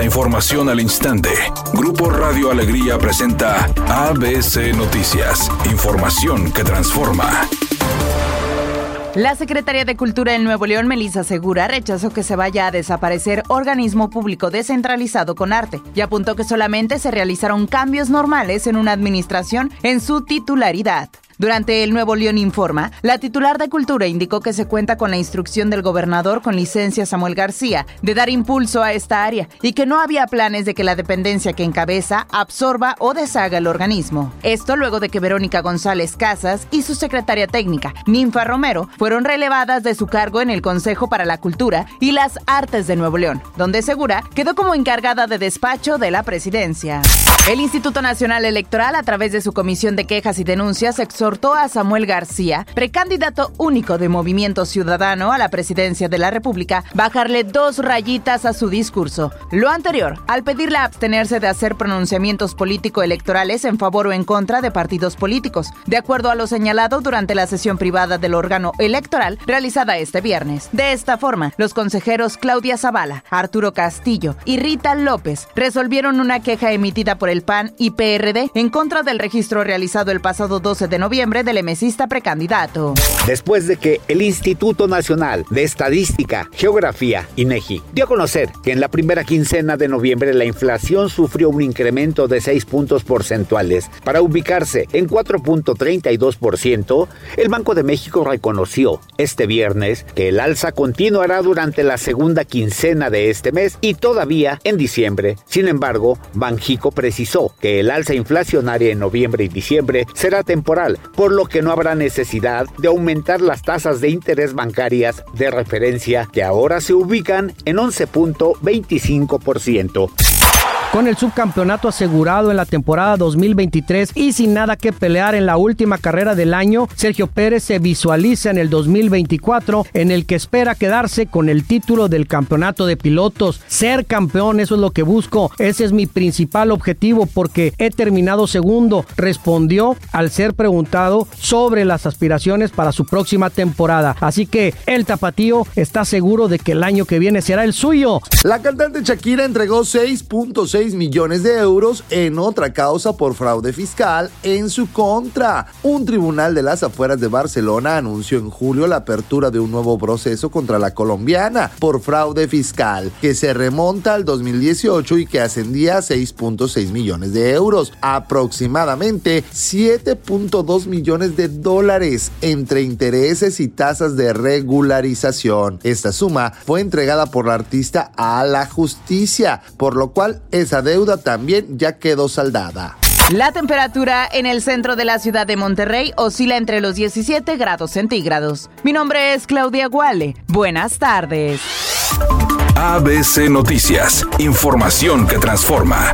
La información al instante. Grupo Radio Alegría presenta ABC Noticias. Información que transforma. La Secretaría de Cultura en Nuevo León, Melissa Segura, rechazó que se vaya a desaparecer organismo público descentralizado con arte y apuntó que solamente se realizaron cambios normales en una administración en su titularidad. Durante el Nuevo León Informa, la titular de Cultura indicó que se cuenta con la instrucción del gobernador con licencia Samuel García de dar impulso a esta área y que no había planes de que la dependencia que encabeza absorba o deshaga el organismo. Esto luego de que Verónica González Casas y su secretaria técnica, Ninfa Romero, fueron relevadas de su cargo en el Consejo para la Cultura y las Artes de Nuevo León, donde Segura quedó como encargada de despacho de la presidencia. El Instituto Nacional Electoral, a través de su Comisión de Quejas y Denuncias, exhortó a Samuel García, precandidato único de Movimiento Ciudadano a la presidencia de la República, bajarle dos rayitas a su discurso. Lo anterior, al pedirle abstenerse de hacer pronunciamientos político-electorales en favor o en contra de partidos políticos, de acuerdo a lo señalado durante la sesión privada del órgano electoral realizada este viernes. De esta forma, los consejeros Claudia Zavala, Arturo Castillo y Rita López resolvieron una queja emitida por el PAN y PRD en contra del registro realizado el pasado 12 de noviembre del emesista precandidato. Después de que el Instituto Nacional de Estadística, Geografía, INEGI, dio a conocer que en la primera quincena de noviembre la inflación sufrió un incremento de 6 puntos porcentuales para ubicarse en 4.32%, el Banco de México reconoció este viernes que el alza continuará durante la segunda quincena de este mes y todavía en diciembre. Sin embargo, Banjico precisó que el alza inflacionaria en noviembre y diciembre será temporal, por lo que no habrá necesidad de aumentar las tasas de interés bancarias de referencia que ahora se ubican en 11.25%. Con el subcampeonato asegurado en la temporada 2023 y sin nada que pelear en la última carrera del año, Sergio Pérez se visualiza en el 2024 en el que espera quedarse con el título del campeonato de pilotos. Ser campeón, eso es lo que busco, ese es mi principal objetivo porque he terminado segundo, respondió al ser preguntado sobre las aspiraciones para su próxima temporada. Así que el tapatío está seguro de que el año que viene será el suyo. La cantante Shakira entregó 6.6 millones de euros en otra causa por fraude fiscal en su contra. Un tribunal de las afueras de Barcelona anunció en julio la apertura de un nuevo proceso contra la colombiana por fraude fiscal que se remonta al 2018 y que ascendía a 6.6 millones de euros, aproximadamente 7.2 millones de dólares entre intereses y tasas de regularización. Esta suma fue entregada por la artista a la justicia, por lo cual es esa deuda también ya quedó saldada. La temperatura en el centro de la ciudad de Monterrey oscila entre los 17 grados centígrados. Mi nombre es Claudia Guale. Buenas tardes. ABC Noticias. Información que transforma.